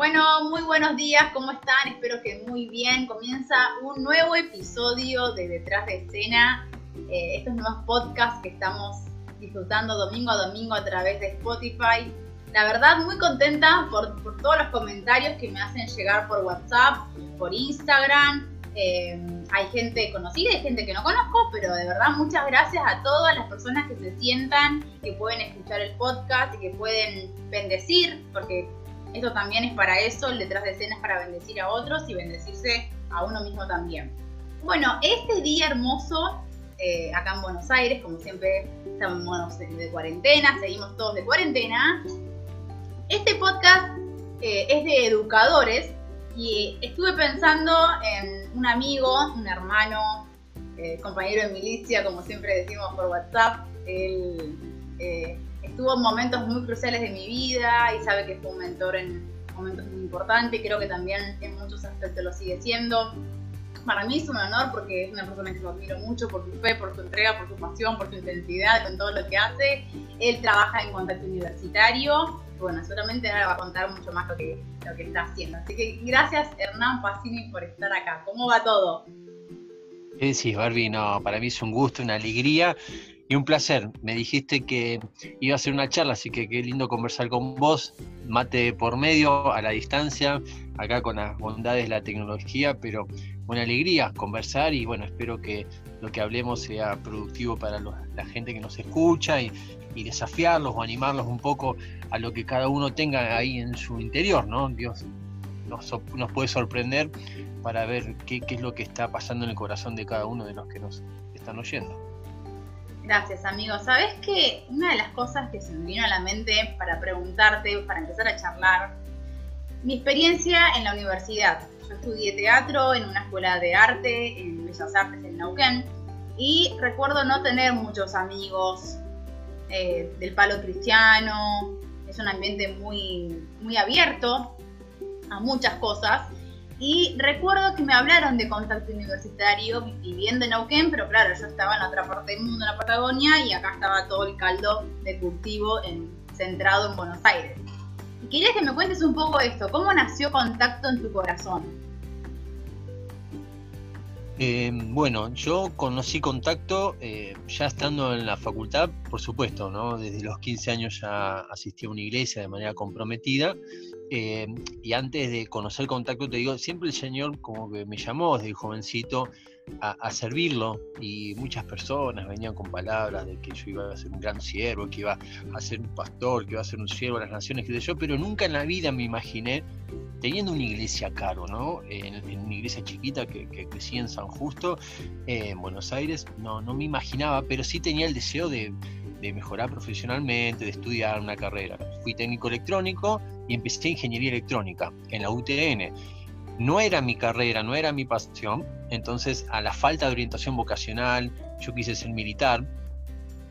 Bueno, muy buenos días, ¿cómo están? Espero que muy bien. Comienza un nuevo episodio de Detrás de Escena, eh, estos nuevos podcasts que estamos disfrutando domingo a domingo a través de Spotify. La verdad, muy contenta por, por todos los comentarios que me hacen llegar por WhatsApp, por Instagram. Eh, hay gente conocida y gente que no conozco, pero de verdad muchas gracias a todas las personas que se sientan, que pueden escuchar el podcast y que pueden bendecir, porque esto también es para eso, el detrás de escena es para bendecir a otros y bendecirse a uno mismo también. Bueno, este día hermoso, eh, acá en Buenos Aires, como siempre estamos de cuarentena, seguimos todos de cuarentena, este podcast eh, es de educadores y estuve pensando en un amigo, un hermano, eh, compañero de milicia, como siempre decimos por WhatsApp. Él eh, estuvo en momentos muy cruciales de mi vida y sabe que fue un mentor en momentos muy importantes. Creo que también en muchos aspectos lo sigue siendo. Para mí es un honor porque es una persona que lo admiro mucho por su fe, por su entrega, por su pasión, por su intensidad con todo lo que hace. Él trabaja en contacto universitario bueno, seguramente ahora va a contar mucho más lo que, lo que está haciendo. Así que gracias Hernán Pacini por estar acá. ¿Cómo va todo? ¿Qué decís, Barbie? No, para mí es un gusto, una alegría y un placer. Me dijiste que iba a ser una charla, así que qué lindo conversar con vos. Mate por medio, a la distancia, acá con las bondades de la tecnología, pero una alegría conversar y bueno, espero que lo que hablemos sea productivo para la gente que nos escucha y, y desafiarlos o animarlos un poco a lo que cada uno tenga ahí en su interior, ¿no? Dios nos, nos puede sorprender para ver qué, qué, es lo que está pasando en el corazón de cada uno de los que nos están oyendo. Gracias, amigo. Sabes que una de las cosas que se me vino a la mente para preguntarte, para empezar a charlar, mi experiencia en la universidad. Yo estudié teatro en una escuela de arte en Bellas Artes en Neuquén y recuerdo no tener muchos amigos eh, del palo cristiano, es un ambiente muy, muy abierto a muchas cosas. Y recuerdo que me hablaron de contacto universitario viviendo en Neuquén, pero claro, yo estaba en otra parte del mundo, en la Patagonia, y acá estaba todo el caldo de cultivo en, centrado en Buenos Aires. Y quería que me cuentes un poco esto, ¿cómo nació contacto en tu corazón? Eh, bueno, yo conocí contacto eh, ya estando en la facultad, por supuesto, ¿no? Desde los 15 años ya asistí a una iglesia de manera comprometida. Eh, y antes de conocer contacto, te digo, siempre el Señor como que me llamó desde jovencito a, servirlo y muchas personas venían con palabras de que yo iba a ser un gran siervo, que iba a ser un pastor, que iba a ser un siervo de las naciones, que yo, pero nunca en la vida me imaginé teniendo una iglesia caro, ¿no? En, una iglesia chiquita que, que, crecí en San Justo, en Buenos Aires, no, no me imaginaba, pero sí tenía el deseo de, de mejorar profesionalmente, de estudiar una carrera. Fui técnico electrónico y empecé ingeniería electrónica en la UTN no era mi carrera, no era mi pasión, entonces a la falta de orientación vocacional, yo quise ser militar,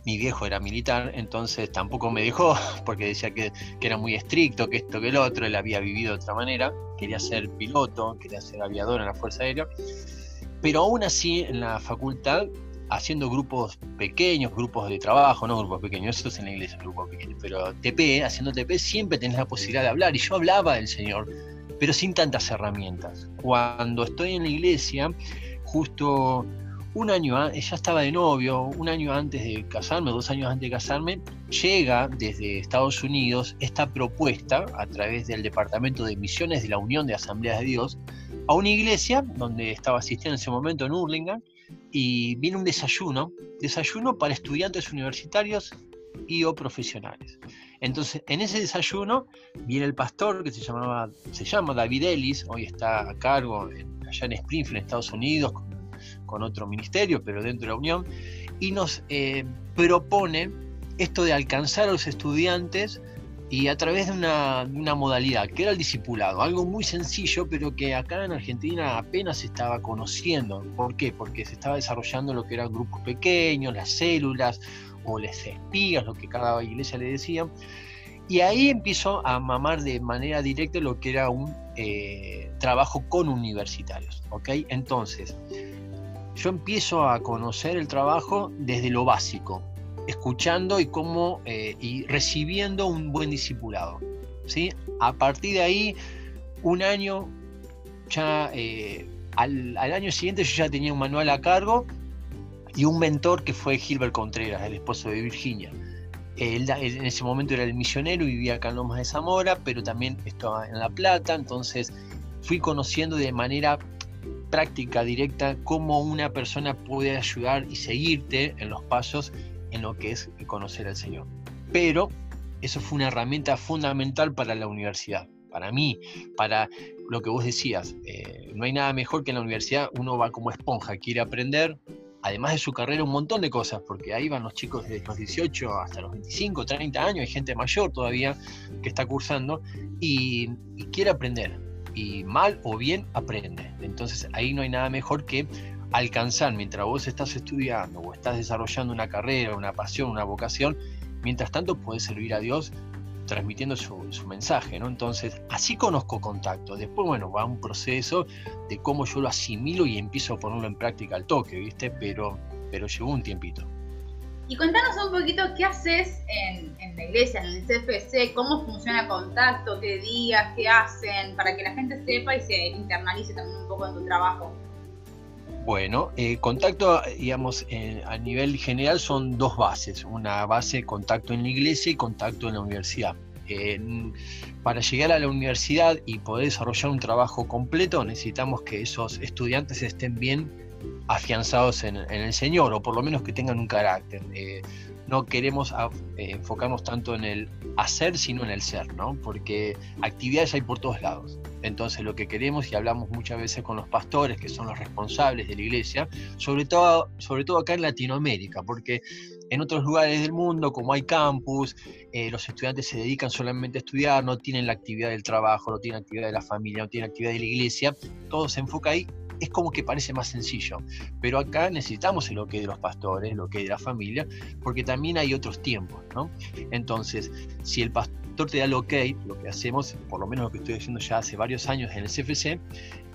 mi viejo era militar, entonces tampoco me dejó, porque decía que, era muy estricto, que esto, que el otro, él había vivido de otra manera, quería ser piloto, quería ser aviador en la Fuerza Aérea, pero aún así en la facultad, haciendo grupos pequeños, grupos de trabajo, no grupos pequeños, eso es en la iglesia, pero TP, haciendo TP, siempre tenés la posibilidad de hablar, y yo hablaba del Señor, pero sin tantas herramientas. Cuando estoy en la iglesia, justo un año, ya estaba de novio, un año antes de casarme, dos años antes de casarme, llega desde Estados Unidos esta propuesta a través del Departamento de Misiones de la Unión de Asambleas de Dios a una iglesia donde estaba asistiendo en ese momento en Hurlingham y viene un desayuno, desayuno para estudiantes universitarios y o profesionales. Entonces, en ese desayuno viene el pastor que se llamaba, se llama David Ellis, hoy está a cargo allá en Springfield, Estados Unidos, con, otro ministerio, pero dentro de la Unión, y nos eh, propone esto de alcanzar a los estudiantes y a través de una, una, modalidad que era el discipulado, algo muy sencillo, pero que acá en Argentina apenas se estaba conociendo. ¿Por qué? Porque se estaba desarrollando lo que eran grupos pequeños, las células, o les espías, lo que cada iglesia le decía. Y ahí empiezo a mamar de manera directa lo que era un eh, trabajo con universitarios. ¿ok? Entonces, yo empiezo a conocer el trabajo desde lo básico, escuchando y, cómo, eh, y recibiendo un buen discipulado. ¿sí? A partir de ahí un año, ya eh, al, año siguiente yo ya tenía un manual a cargo y un mentor que fue Gilbert Contreras, el esposo de Virginia. Él, en ese momento era el misionero, vivía acá en Lomas de Zamora, pero también estaba en La Plata, entonces fui conociendo de manera práctica, directa, cómo una persona puede ayudar y seguirte en los pasos en lo que es conocer al Señor. Pero eso fue una herramienta fundamental para la universidad, para mí, para lo que vos decías. Eh, no hay nada mejor que en la universidad uno va como esponja, quiere aprender, además de su carrera, un montón de cosas, porque ahí van los chicos desde los 18 hasta los 25, 30 años, hay gente mayor todavía que está cursando y quiere aprender y mal o bien aprende. Entonces ahí no hay nada mejor que alcanzar mientras vos estás estudiando o estás desarrollando una carrera, una pasión, una vocación, mientras tanto puedes servir a Dios transmitiendo su, mensaje, ¿no? Entonces, así conozco contacto. Después, bueno, va un proceso de cómo yo lo asimilo y empiezo a ponerlo en práctica al toque, ¿viste? Pero, pero llevó un tiempito. Y contanos un poquito qué haces en, la iglesia, en el CFC, cómo funciona contacto, qué días, qué hacen, para que la gente sepa y se internalice también un poco en tu trabajo. Bueno, eh, contacto, digamos, a nivel general son dos bases. Una base, contacto en la iglesia y contacto en la universidad. para llegar a la universidad y poder desarrollar un trabajo completo, necesitamos que esos estudiantes estén bien afianzados en, el Señor, o por lo menos que tengan un carácter. Eh, no queremos eh, enfocarnos tanto en el hacer, sino en el ser, ¿no? Porque actividades hay por todos lados. Entonces lo que queremos, y hablamos muchas veces con los pastores, que son los responsables de la iglesia, sobre todo, sobre todo acá en Latinoamérica, porque en otros lugares del mundo, como hay campus, eh, los estudiantes se dedican solamente a estudiar, no tienen la actividad del trabajo, no tienen actividad de la familia, no tienen actividad de la iglesia, todo se enfoca ahí es como que parece más sencillo. Pero acá necesitamos el ok de los pastores, el ok de la familia, porque también hay otros tiempos, ¿no? Entonces, si el pastor te da el ok, lo que hacemos, por lo menos lo que estoy haciendo ya hace varios años en el CFC,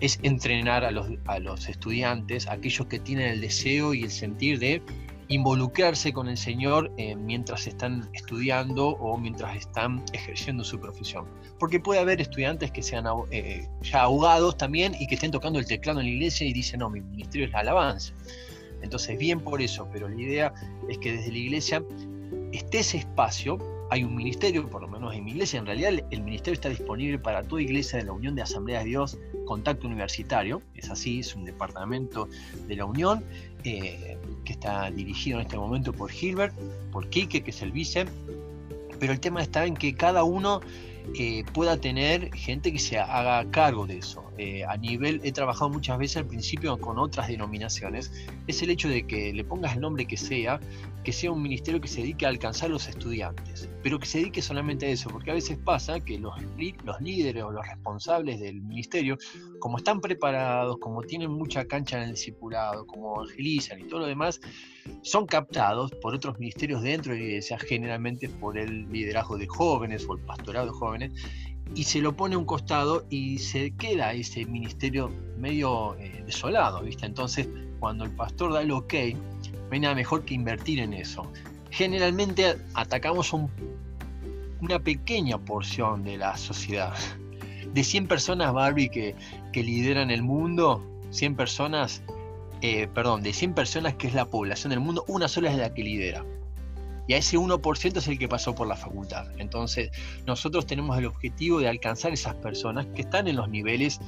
es entrenar a los, a los estudiantes, aquellos que tienen el deseo y el sentir de involucrarse con el Señor eh, mientras están estudiando o mientras están ejerciendo su profesión. Porque puede haber estudiantes que sean eh, ya ahogados también y que estén tocando el teclado en la iglesia y dicen, no, mi ministerio es la alabanza. Entonces, bien por eso, pero la idea es que desde la iglesia esté ese espacio, hay un ministerio, por lo menos en mi iglesia, en realidad el ministerio está disponible para toda iglesia de la Unión de Asambleas de Dios, Contacto Universitario, es así, es un departamento de la Unión, eh, que está dirigido en este momento por Gilbert, por Quique, que es el vice, pero el tema está en que cada uno eh, pueda tener gente que se haga cargo de eso. Eh, a nivel, he trabajado muchas veces al principio con otras denominaciones, es el hecho de que le pongas el nombre que sea, que sea un ministerio que se dedique a alcanzar a los estudiantes, pero que se dedique solamente a eso, porque a veces pasa que los, los líderes o los responsables del ministerio, como están preparados, como tienen mucha cancha en el discipulado, como evangelizan y todo lo demás, son captados por otros ministerios dentro de la iglesia, generalmente por el liderazgo de jóvenes o el pastorado de jóvenes, y se lo pone a un costado y se queda ese ministerio medio eh, desolado, ¿viste? Entonces, cuando el pastor da el ok, no hay nada mejor que invertir en eso. Generalmente atacamos una pequeña porción de la sociedad. De 100 personas, Barbie, que, que lideran el mundo, 100 personas, eh, perdón, de 100 personas que es la población del mundo, una sola es la que lidera. Y a ese 1% es el que pasó por la facultad. Entonces, nosotros tenemos el objetivo de alcanzar esas personas que están en los niveles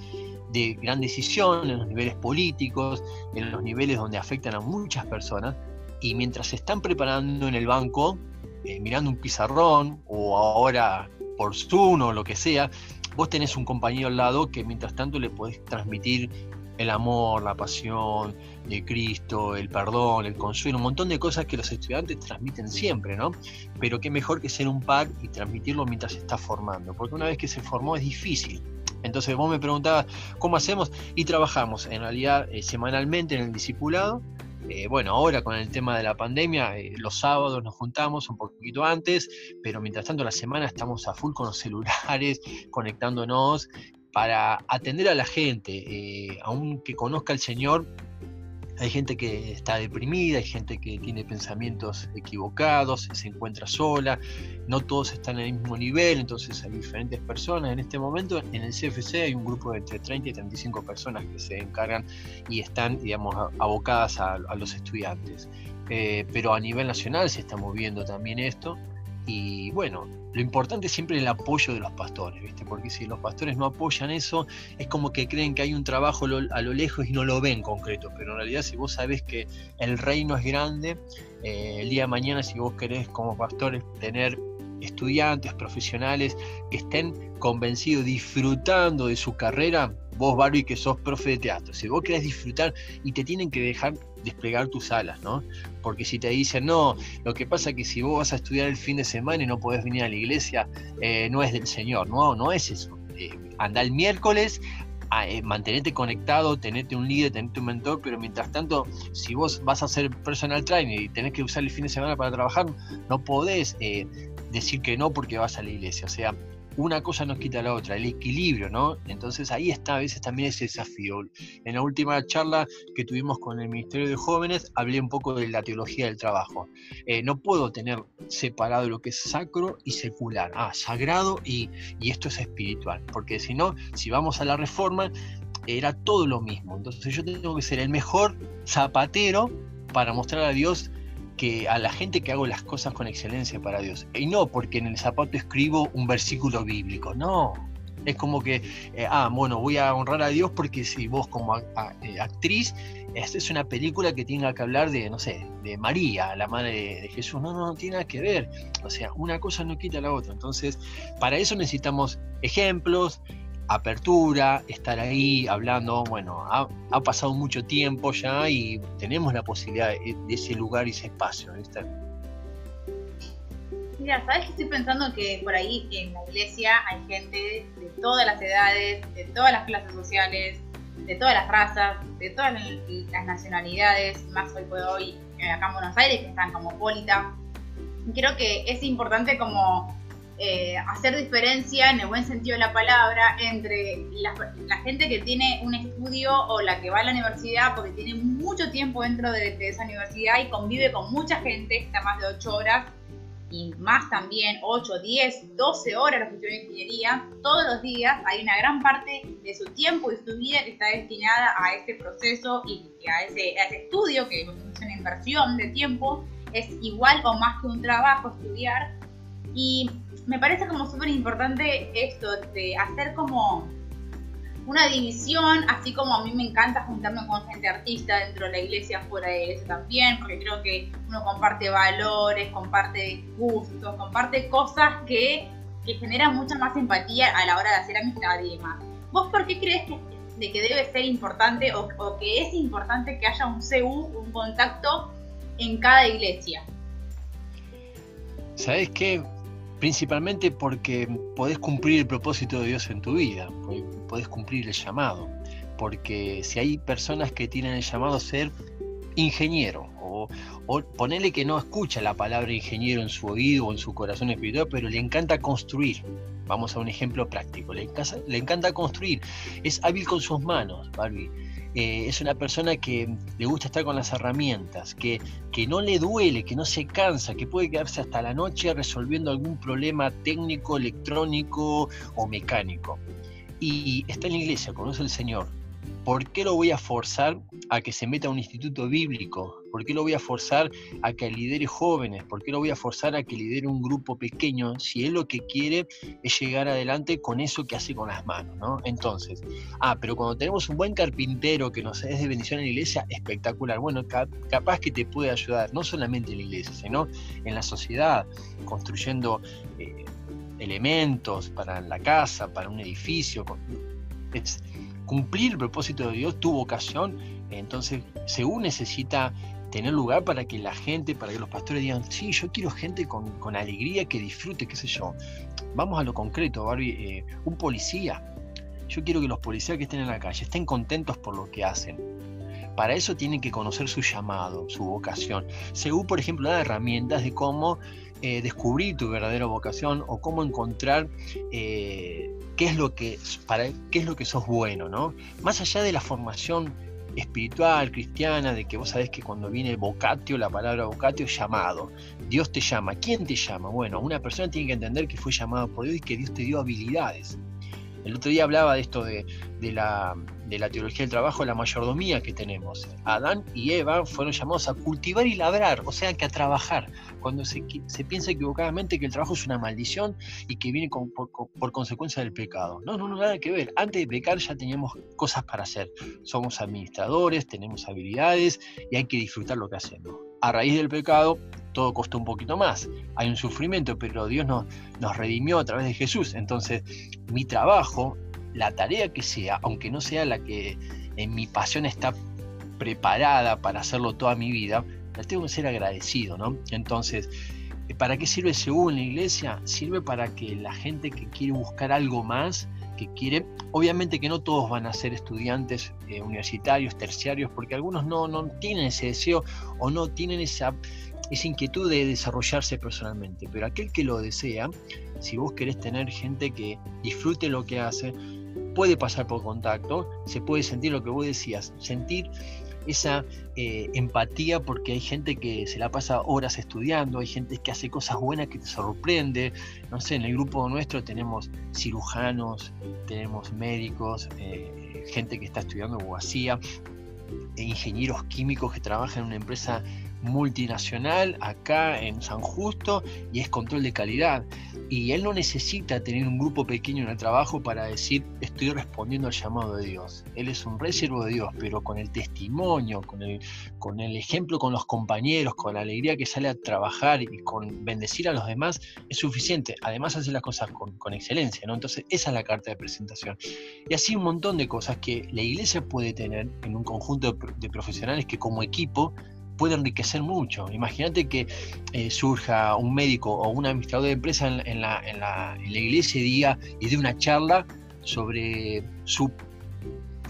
de gran decisión, en los niveles políticos, en los niveles donde afectan a muchas personas, y mientras se están preparando en el banco, eh, mirando un pizarrón, o ahora por Zoom o lo que sea, vos tenés un compañero al lado que mientras tanto le podés transmitir el amor, la pasión de Cristo, el perdón, el consuelo, un montón de cosas que los estudiantes transmiten siempre, ¿no? Pero qué mejor que ser un pack y transmitirlo mientras se está formando, porque una vez que se formó es difícil. Entonces vos me preguntabas, ¿cómo hacemos? Y trabajamos en realidad eh, semanalmente en el discipulado. Eh, bueno, ahora con el tema de la pandemia, eh, los sábados nos juntamos un poquito antes, pero mientras tanto la semana estamos a full con los celulares, conectándonos para atender a la gente, aunque conozca al Señor, hay gente que está deprimida, hay gente que tiene pensamientos equivocados, se encuentra sola, no todos están en el mismo nivel, entonces hay diferentes personas. En este momento en el CFC hay un grupo de entre 30 y 35 personas que se encargan y están, digamos, abocadas a, los estudiantes. Eh, pero a nivel nacional se está moviendo también esto. Y bueno, lo importante es siempre el apoyo de los pastores, ¿viste? Porque si los pastores no apoyan eso, es como que creen que hay un trabajo a lo lejos y no lo ven concreto. Pero en realidad, si vos sabés que el reino es grande, eh, el día de mañana, si vos querés como pastores tener estudiantes, profesionales que estén convencidos, disfrutando de su carrera, vos, Barbie, que sos profe de teatro, si vos querés disfrutar y te tienen que dejar desplegar tus alas, ¿no? Porque si te dicen, no, lo que pasa es que si vos vas a estudiar el fin de semana y no podés venir a la iglesia, eh, no es del Señor, no, no es eso. Eh, anda el miércoles, eh, mantenerte conectado, tenerte un líder, tenerte un mentor, pero mientras tanto, si vos vas a hacer personal training y tenés que usar el fin de semana para trabajar, no podés decir que no porque vas a la iglesia. O sea, una cosa nos quita la otra, el equilibrio, ¿no? Entonces ahí está a veces también ese desafío. En la última charla que tuvimos con el Ministerio de Jóvenes, hablé un poco de la teología del trabajo. Eh, no puedo tener separado lo que es sacro y secular, ah, sagrado y, y esto es espiritual, porque si no, si vamos a la reforma, era todo lo mismo. Entonces yo tengo que ser el mejor zapatero para mostrar a Dios que a la gente que hago las cosas con excelencia para Dios. Y no porque en el zapato escribo un versículo bíblico, no. Es como que, eh, ah, bueno, voy a honrar a Dios porque si vos como eh, actriz, es una película que tenga que hablar de, no sé, de María, la madre de, Jesús. No, no, no tiene nada que ver. O sea, una cosa no quita la otra. Entonces, para eso necesitamos ejemplos, apertura, estar ahí hablando, bueno, ha, pasado mucho tiempo ya y tenemos la posibilidad de, ese lugar y ese espacio. Mira, ¿sabes que estoy pensando que por ahí en la iglesia hay gente de todas las edades, de todas las clases sociales, de todas las razas, de todas las nacionalidades, más hoy por hoy acá en Buenos Aires, que están como polita. Creo que es importante como eh, hacer diferencia en el buen sentido de la palabra entre la, gente que tiene un estudio o la que va a la universidad porque tiene mucho tiempo dentro de, esa universidad y convive con mucha gente, está más de 8 horas y más también 8, 10, 12 horas los que estudian ingeniería, todos los días hay una gran parte de su tiempo y su vida que está destinada a ese proceso y a ese, a ese estudio, que es una inversión de tiempo, es igual o más que un trabajo estudiar. Y me parece como súper importante esto de hacer como una división, así como a mí me encanta juntarme con gente artista dentro de la iglesia, fuera de la iglesia también, porque creo que uno comparte valores, comparte gustos, comparte cosas que, que generan mucha más empatía a la hora de hacer amistad y demás. ¿Vos por qué crees que, de que debe ser importante o, o que es importante que haya un CU, un contacto en cada iglesia? ¿Sabes qué? Principalmente porque podés cumplir el propósito de Dios en tu vida, podés cumplir el llamado. Porque si hay personas que tienen el llamado a ser ingeniero, o, o ponerle que no escucha la palabra ingeniero en su oído o en su corazón espiritual, pero le encanta construir. Vamos a un ejemplo práctico. Le le encanta construir. Es hábil con sus manos, Barbie eh, es una persona que le gusta estar con las herramientas, que, que no le duele, que no se cansa, que puede quedarse hasta la noche resolviendo algún problema técnico, electrónico o mecánico. Y está en la iglesia, conoce al Señor, ¿por qué lo voy a forzar a que se meta a un instituto bíblico? ¿Por qué lo voy a forzar a que lidere jóvenes? ¿Por qué lo voy a forzar a que lidere un grupo pequeño si él lo que quiere es llegar adelante con eso que hace con las manos? ¿no? Entonces, ah, pero cuando tenemos un buen carpintero que nos es de bendición en la iglesia, espectacular. Bueno, capaz que te puede ayudar, no solamente en la iglesia, sino en la sociedad, construyendo eh, elementos para la casa, para un edificio. Es, cumplir el propósito de Dios, tu vocación, entonces según necesita tener lugar para que la gente, para que los pastores digan, sí, yo quiero gente con, alegría, que disfrute, qué sé yo. Vamos a lo concreto, Barbie, eh, un policía. Yo quiero que los policías que estén en la calle estén contentos por lo que hacen. Para eso tienen que conocer su llamado, su vocación. Según, por ejemplo, da herramientas de cómo eh, descubrir tu verdadera vocación o cómo encontrar eh, qué es lo que para qué es lo que sos bueno, ¿no? Más allá de la formación espiritual, cristiana, de que vos sabés que cuando viene vocatio, la palabra vocatio llamado. Dios te llama. ¿Quién te llama? Bueno, una persona tiene que entender que fue llamado por Dios y que Dios te dio habilidades. El otro día hablaba de esto de, la, teología del trabajo, la mayordomía que tenemos. Adán y Eva fueron llamados a cultivar y labrar, o sea que a trabajar. Cuando se, piensa equivocadamente que el trabajo es una maldición y que viene por, consecuencia del pecado. No, no, no, nada que ver. Antes de pecar ya teníamos cosas para hacer. Somos administradores, tenemos habilidades y hay que disfrutar lo que hacemos. A raíz del pecado todo costó un poquito más. Hay un sufrimiento, pero Dios nos, nos redimió a través de Jesús. Entonces, mi trabajo, la tarea que sea, aunque no sea la que en mi pasión está preparada para hacerlo toda mi vida, la tengo que ser agradecido, ¿no? Entonces, ¿para qué sirve según la iglesia? Sirve para que la gente que quiere buscar algo más, que quiere, obviamente que no todos van a ser estudiantes eh, universitarios, terciarios, porque algunos no, no tienen ese deseo o no tienen esa esa inquietud de desarrollarse personalmente. Pero aquel que lo desea, si vos querés tener gente que disfrute lo que hace, puede pasar por contacto, se puede sentir lo que vos decías, sentir esa eh, empatía porque hay gente que se la pasa horas estudiando, hay gente que hace cosas buenas que te sorprende. No sé, en el grupo nuestro tenemos cirujanos, tenemos médicos, eh, gente que está estudiando abogacía, e ingenieros químicos que trabajan en una empresa multinacional acá en San Justo y es control de calidad. Y él no necesita tener un grupo pequeño en el trabajo para decir estoy respondiendo al llamado de Dios. Él es un reservo de Dios, pero con el testimonio, con el, con el ejemplo con los compañeros, con la alegría que sale a trabajar y con bendecir a los demás, es suficiente. Además hace las cosas con, excelencia, ¿no? Entonces esa es la carta de presentación. Y así un montón de cosas que la iglesia puede tener en un conjunto de profesionales que como equipo puede enriquecer mucho. Imagínate que eh, surja un médico o un administrador de empresa en, la, en, la, iglesia y diga y dé una charla sobre su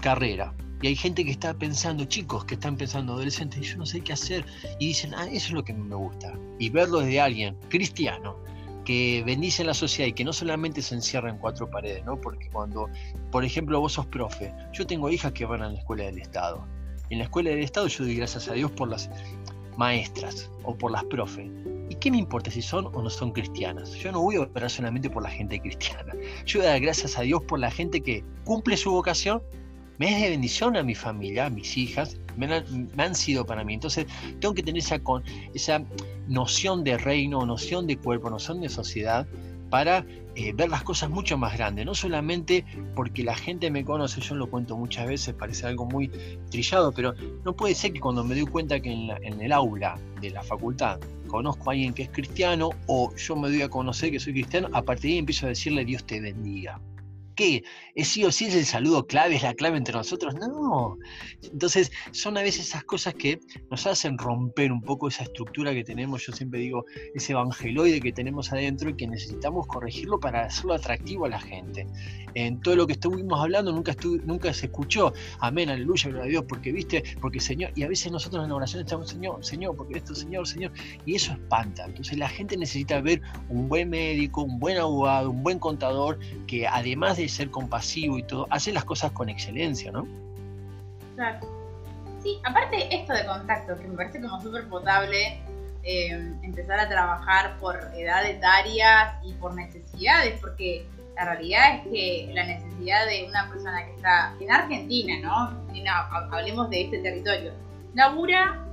carrera. Y hay gente que está pensando, chicos que están pensando, adolescentes, yo no sé qué hacer. Y dicen, ah, eso es lo que me gusta. Y verlo desde alguien cristiano, que bendice la sociedad y que no solamente se encierra en cuatro paredes, ¿no? Porque cuando, por ejemplo, vos sos profe, yo tengo hijas que van a la escuela del Estado en la escuela del Estado yo doy gracias a Dios por las maestras o por las profes. ¿Y qué me importa si son o no son cristianas? Yo no voy a operar solamente por la gente cristiana. Yo doy gracias a Dios por la gente que cumple su vocación, me es de bendición a mi familia, a mis hijas, me han, sido para mí. Entonces tengo que tener esa, esa noción de reino, noción de cuerpo, noción de sociedad para eh, ver las cosas mucho más grandes, no solamente porque la gente me conoce, yo lo cuento muchas veces, parece algo muy trillado, pero no puede ser que cuando me doy cuenta que en, en el aula de la facultad conozco a alguien que es cristiano o yo me doy a conocer que soy cristiano, a partir de ahí empiezo a decirle Dios te bendiga qué? ¿Es sí o sí es el saludo clave, es la clave entre nosotros? No. Entonces, son a veces esas cosas que nos hacen romper un poco esa estructura que tenemos, yo siempre digo, ese evangeloide que tenemos adentro y que necesitamos corregirlo para hacerlo atractivo a la gente. En todo lo que estuvimos hablando nunca, nunca se escuchó, amén, aleluya, gloria a Dios, porque viste, porque Señor, y a veces nosotros en la oración estamos, Señor, Señor, porque esto, Señor, Señor, y eso espanta. Entonces la gente necesita ver un buen médico, un buen abogado, un buen contador, que además de ser compasivo y todo, hace las cosas con excelencia, ¿no? Sí, aparte esto de contacto, que me parece como súper potable, eh, empezar a trabajar por edad etaria y por necesidades, porque la realidad es que la necesidad de una persona que está en Argentina, ¿no? hablemos de este territorio, labura,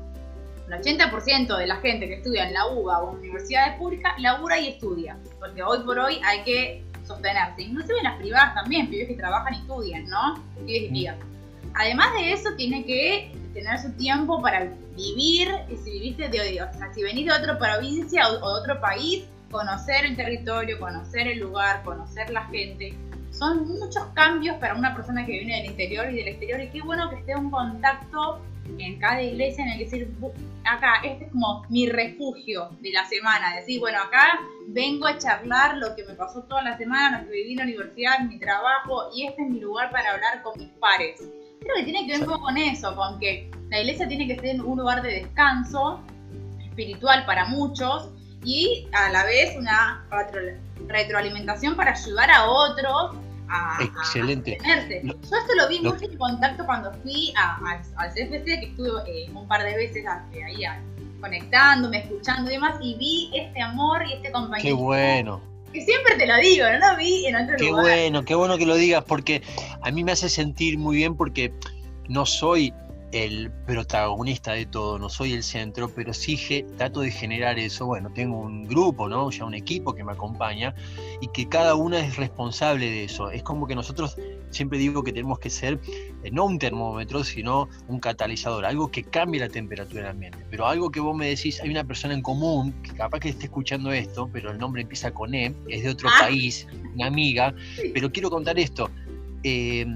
el 80% de la gente que estudia en la UBA o en universidades públicas, labura y estudia, porque hoy por hoy hay que sostenerse. Inclusive en las privadas también, pibes que trabajan y estudian, ¿no? Pibes y Además de eso, tiene que tener su tiempo para vivir, y si viviste de, o sea, si venís de otra provincia o, de otro país, conocer el territorio, conocer el lugar, conocer la gente. Son muchos cambios para una persona que viene del interior y del exterior y qué bueno que esté un contacto en cada iglesia en el que decir, acá, este es como mi refugio de la semana, decir, bueno, acá vengo a charlar lo que me pasó toda la semana, lo que viví en la universidad, mi trabajo, y este es mi lugar para hablar con mis pares. Creo que tiene que ver con eso, con que la iglesia tiene que ser un lugar de descanso espiritual para muchos y a la vez una retroalimentación para ayudar a otros a, Excelente. Yo esto lo vi mucho en contacto cuando fui al CFC, que estuve eh, un par de veces ahí conectándome, escuchando y demás, y vi este amor y este compañero. Qué bueno. Que siempre te lo digo, no lo vi en otro qué lugar. Qué bueno, qué bueno que lo digas, porque a mí me hace sentir muy bien porque no soy el protagonista de todo, no soy el centro, pero sí trato de generar eso. Bueno, tengo un grupo, ¿no? Ya un equipo que me acompaña y que cada una es responsable de eso. Es como que nosotros siempre digo que tenemos que ser eh, no un termómetro, sino un catalizador, algo que cambie la temperatura del ambiente. Pero algo que vos me decís, hay una persona en común que capaz que esté escuchando esto, pero el nombre empieza con E, es de otro ah. país, una amiga, pero quiero contar esto. Eh,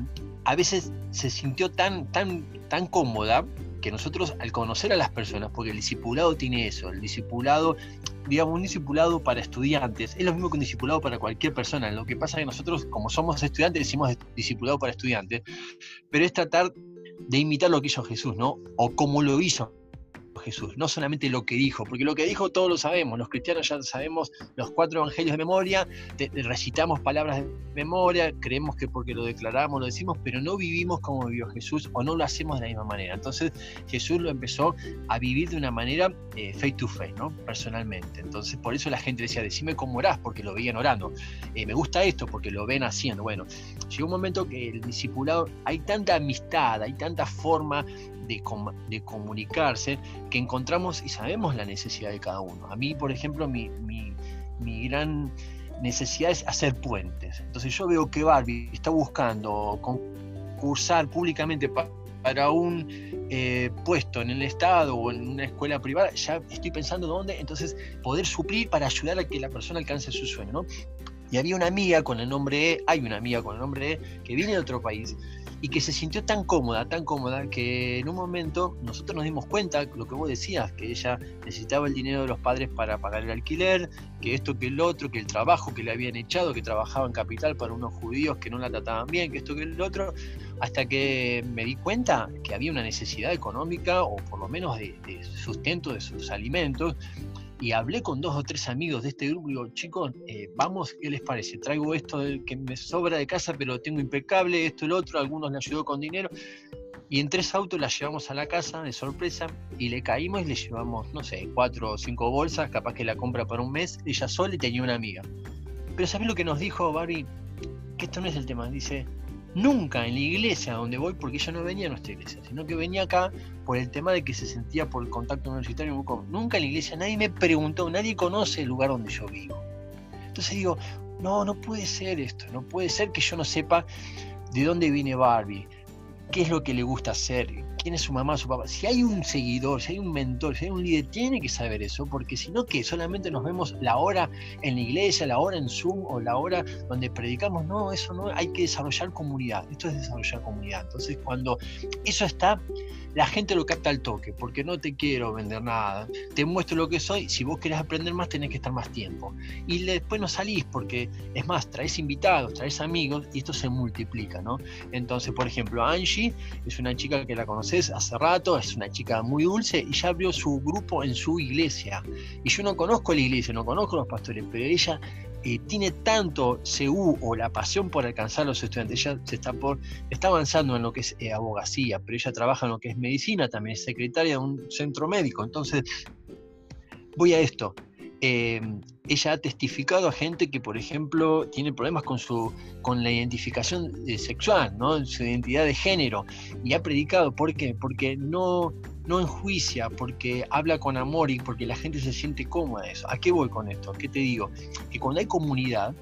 a veces se sintió tan, tan, tan cómoda que nosotros al conocer a las personas, porque el discipulado tiene eso, el discipulado, digamos, un discipulado para estudiantes, es lo mismo que un discipulado para cualquier persona. Lo que pasa es que nosotros, como somos estudiantes, decimos discipulado para estudiantes, pero es tratar de imitar lo que hizo Jesús, ¿no? O como lo hizo Jesús, no solamente lo que dijo, porque lo que dijo todos lo sabemos, los cristianos ya sabemos los cuatro evangelios de memoria, recitamos palabras de memoria, creemos que porque lo declaramos lo decimos, pero no vivimos como vivió Jesús o no lo hacemos de la misma manera. Entonces Jesús lo empezó a vivir de una manera eh, face to face, ¿no? personalmente. Entonces por eso la gente decía, decime cómo orás, porque lo veían orando. Eh, me gusta esto porque lo ven haciendo. Bueno, llegó un momento que el discipulado, hay tanta amistad, hay tanta forma de, comunicarse que encontramos y sabemos la necesidad de cada uno. A mí, por ejemplo, mi, mi, gran necesidad es hacer puentes. Entonces yo veo que Barbie está buscando concursar públicamente para un eh, puesto en el Estado o en una escuela privada, ya estoy pensando dónde, entonces poder suplir para ayudar a que la persona alcance su sueño. ¿no? Y había una amiga con el nombre E, hay una amiga con el nombre E, que viene de otro país y que se sintió tan cómoda, tan cómoda, que en un momento nosotros nos dimos cuenta, lo que vos decías, que ella necesitaba el dinero de los padres para pagar el alquiler, que esto, que el otro, que el trabajo que le habían echado, que trabajaba en capital para unos judíos que no la trataban bien, que esto, que el otro, hasta que me di cuenta que había una necesidad económica o por lo menos de, de sustento de sus alimentos y hablé con dos o tres amigos de este grupo y digo, chicos, eh, vamos, ¿qué les parece? Traigo esto que me sobra de casa, pero lo tengo impecable, esto lo otro, algunos le ayudó con dinero. Y en tres autos la llevamos a la casa de sorpresa y le caímos y le llevamos, no sé, cuatro o cinco bolsas, capaz que la compra para un mes, ella sola y tenía una amiga. Pero ¿sabes lo que nos dijo Barbie? Que esto no es el tema, dice, nunca en la iglesia donde voy, porque ella no venía a nuestra iglesia, sino que venía acá por el tema de que se sentía por el contacto universitario. Nunca en la iglesia nadie me preguntó, nadie conoce el lugar donde yo vivo. Entonces digo, no, no puede ser esto, no puede ser que yo no sepa de dónde viene Barbie, qué es lo que le gusta hacer, quién es su mamá, su papá. Si hay un seguidor, si hay un mentor, si hay un líder, tiene que saber eso, porque si no, que solamente nos vemos la hora en la iglesia, la hora en Zoom o la hora donde predicamos. No, eso no, hay que desarrollar comunidad. Esto es desarrollar comunidad. Entonces, cuando eso está, la gente lo capta al toque, porque no te quiero vender nada, te muestro lo que soy, si vos querés aprender más tenés que estar más tiempo. Y después no salís, porque es más, traes invitados, traes amigos y esto se multiplica, ¿no? Entonces, por ejemplo, Angie es una chica que la conoces hace rato, es una chica muy dulce y ya abrió su grupo en su iglesia. Y yo no conozco la iglesia, no conozco los pastores, pero ella eh, tiene tanto CU o la pasión por alcanzar a los estudiantes, ella se está, por, está avanzando en lo que es eh, abogacía, pero ella trabaja en lo que es medicina, también es secretaria de un centro médico. Entonces, voy a esto. Eh, ella ha testificado a gente que, por ejemplo, tiene problemas con, su, con la identificación sexual, ¿no? su identidad de género, y ha predicado. ¿Por qué? Porque no, no enjuicia, porque habla con amor y porque la gente se siente cómoda eso. ¿A qué voy con esto? ¿Qué te digo? Que cuando hay comunidad,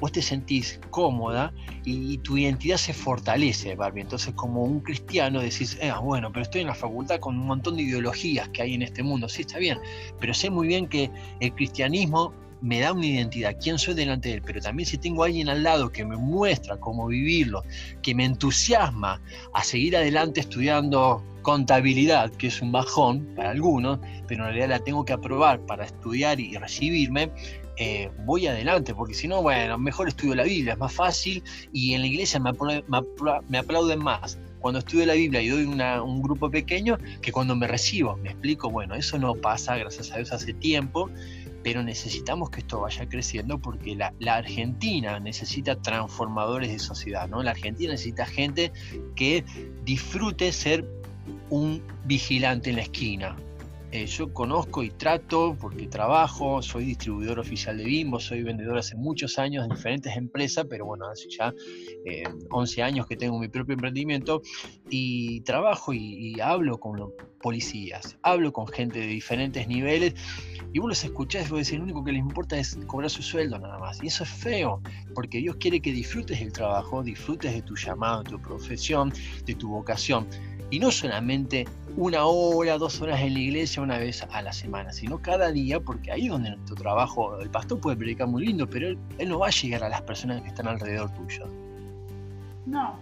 vos te sentís cómoda y, tu identidad se fortalece, Barbie. Entonces, como un cristiano decís, eh, bueno, pero estoy en la facultad con un montón de ideologías que hay en este mundo. Sí, está bien, pero sé muy bien que el cristianismo me da una identidad, quién soy delante de él, pero también si tengo alguien al lado que me muestra cómo vivirlo, que me entusiasma a seguir adelante estudiando contabilidad, que es un bajón para algunos, pero en realidad la tengo que aprobar para estudiar y recibirme, eh, voy adelante, porque si no, bueno, mejor estudio la Biblia, es más fácil y en la iglesia me, me, aplauden más cuando estudio la Biblia y doy un grupo pequeño que cuando me recibo. Me explico, bueno, eso no pasa, gracias a Dios, hace tiempo, pero necesitamos que esto vaya creciendo porque la, Argentina necesita transformadores de sociedad, ¿no? La Argentina necesita gente que disfrute ser un vigilante en la esquina, eh, yo conozco y trato porque trabajo, soy distribuidor oficial de Bimbo, soy vendedor hace muchos años en diferentes empresas, pero bueno, hace ya 11 eh, años que tengo mi propio emprendimiento y trabajo y, hablo con policías, hablo con gente de diferentes niveles y vos los escuchás y vos decís, lo único que les importa es cobrar su sueldo nada más. Y eso es feo, porque Dios quiere que disfrutes del trabajo, disfrutes de tu llamado, de tu profesión, de tu vocación. Y no solamente una hora, dos horas en la iglesia una vez a la semana, sino cada día, porque ahí es donde nuestro trabajo, el pastor puede predicar muy lindo, pero él, no va a llegar a las personas que están alrededor tuyo. No.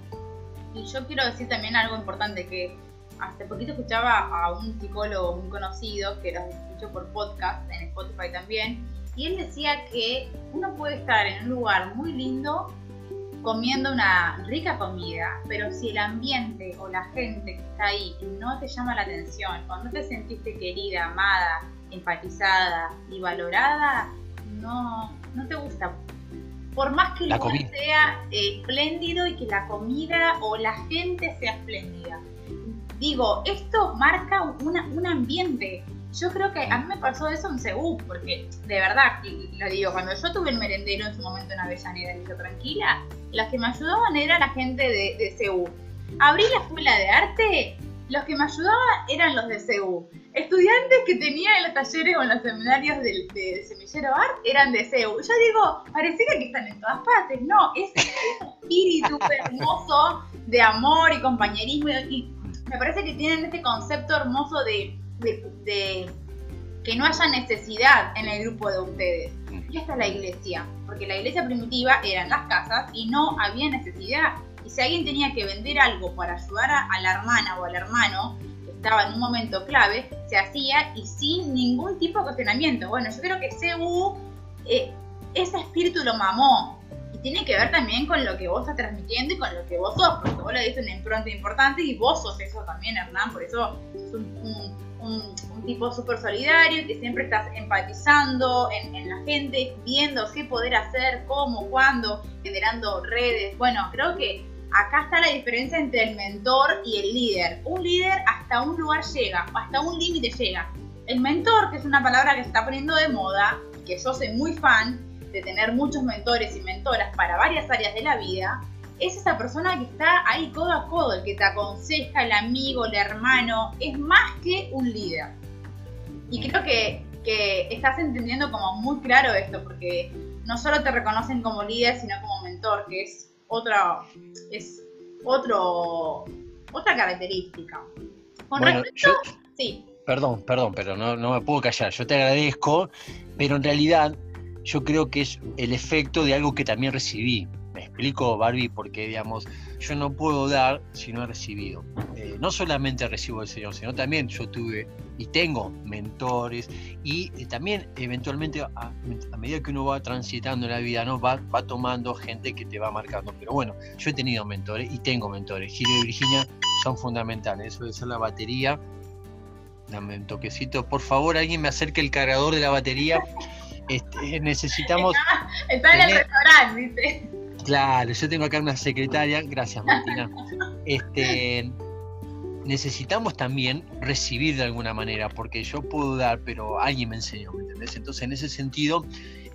Y yo quiero decir también algo importante, que hace poquito escuchaba a un psicólogo muy conocido, que lo escucho por podcast, en Spotify también, y él decía que uno puede estar en un lugar muy lindo comiendo una rica comida, pero si el ambiente o la gente que está ahí no te llama la atención o no te sentiste querida, amada, empatizada y valorada, no, no te gusta. Por más que el lugar sea eh, espléndido y que la comida o la gente sea espléndida. Digo, esto marca un ambiente yo creo que a mí me pasó eso en Ceú, porque de verdad, lo digo, cuando yo tuve el merendero en su momento en Avellaneda y yo tranquila, las que me ayudaban era la gente de, de Abrí la escuela de arte, los que me ayudaban eran los de CEU. Estudiantes que tenía en los talleres o en los seminarios de, de, Semillero Art eran de CEU. Yo digo, pareciera que están en todas partes. No, es un espíritu hermoso de amor y compañerismo. Y me parece que tienen este concepto hermoso de de, que no haya necesidad en el grupo de ustedes. Y es la iglesia, porque la iglesia primitiva eran las casas y no había necesidad. Y si alguien tenía que vender algo para ayudar a, la hermana o al hermano, que estaba en un momento clave, se hacía y sin ningún tipo de cuestionamiento. Bueno, yo creo que CU, eh, ese espíritu lo mamó. Y tiene que ver también con lo que vos estás transmitiendo y con lo que vos sos, porque vos le diste una impronta importante y vos sos eso también, Hernán, por eso sos un, tipo súper solidario, que siempre estás empatizando en, la gente, viendo qué poder hacer, cómo, cuándo, generando redes. Bueno, creo que acá está la diferencia entre el mentor y el líder. Un líder hasta un lugar llega, hasta un límite llega. El mentor, que es una palabra que se está poniendo de moda, que yo soy muy fan de tener muchos mentores y mentoras para varias áreas de la vida, es esa persona que está ahí codo a codo, el que te aconseja, el amigo, el hermano, es más que un líder. Y creo que, estás entendiendo como muy claro esto, porque no solo te reconocen como líder, sino como mentor, que es otra, es otro, otra característica. Con respecto, sí. Perdón, perdón, pero no, no me puedo callar. Yo te agradezco, pero en realidad yo creo que es el efecto de algo que también recibí explico, Barbie, porque, digamos, yo no puedo dar si no he recibido. Eh, no solamente recibo del Señor, sino también yo tuve y tengo mentores y eh, también eventualmente a, medida que uno va transitando la vida, ¿no? Va, va tomando gente que te va marcando. Pero bueno, yo he tenido mentores y tengo mentores. Giro y Virginia son fundamentales. Eso de ser la batería. Dame un toquecito. Por favor, alguien me acerque el cargador de la batería. Este, necesitamos. Está, en el restaurante, ¿viste? Claro, yo tengo acá una secretaria, gracias Martina. Este, necesitamos también recibir de alguna manera, porque yo puedo dar, pero alguien me enseñó, ¿me entendés? Entonces, en ese sentido,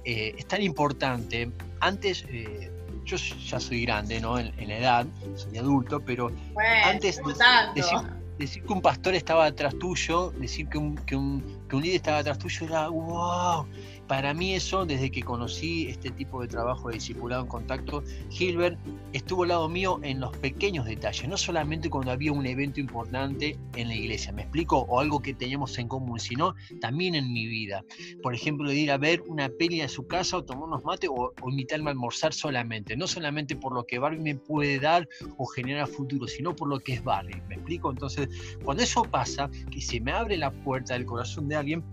eh, es tan importante. Antes, eh, yo ya soy grande, ¿no? En, la edad, soy adulto, pero antes decir, decir, que un pastor estaba atrás tuyo, decir que un, que un, que un líder estaba atrás tuyo era wow para mí eso, desde que conocí este tipo de trabajo de discipulado en contacto, Gilbert estuvo al lado mío en los pequeños detalles, no solamente cuando había un evento importante en la iglesia, me explico, o algo que teníamos en común, sino también en mi vida. Por ejemplo, de ir a ver una peli en su casa o tomar unos mates o, invitarme a almorzar solamente, no solamente por lo que Barbie me puede dar o generar futuro, sino por lo que es Barbie, me explico. Entonces, cuando eso pasa, que se me abre la puerta del corazón de alguien,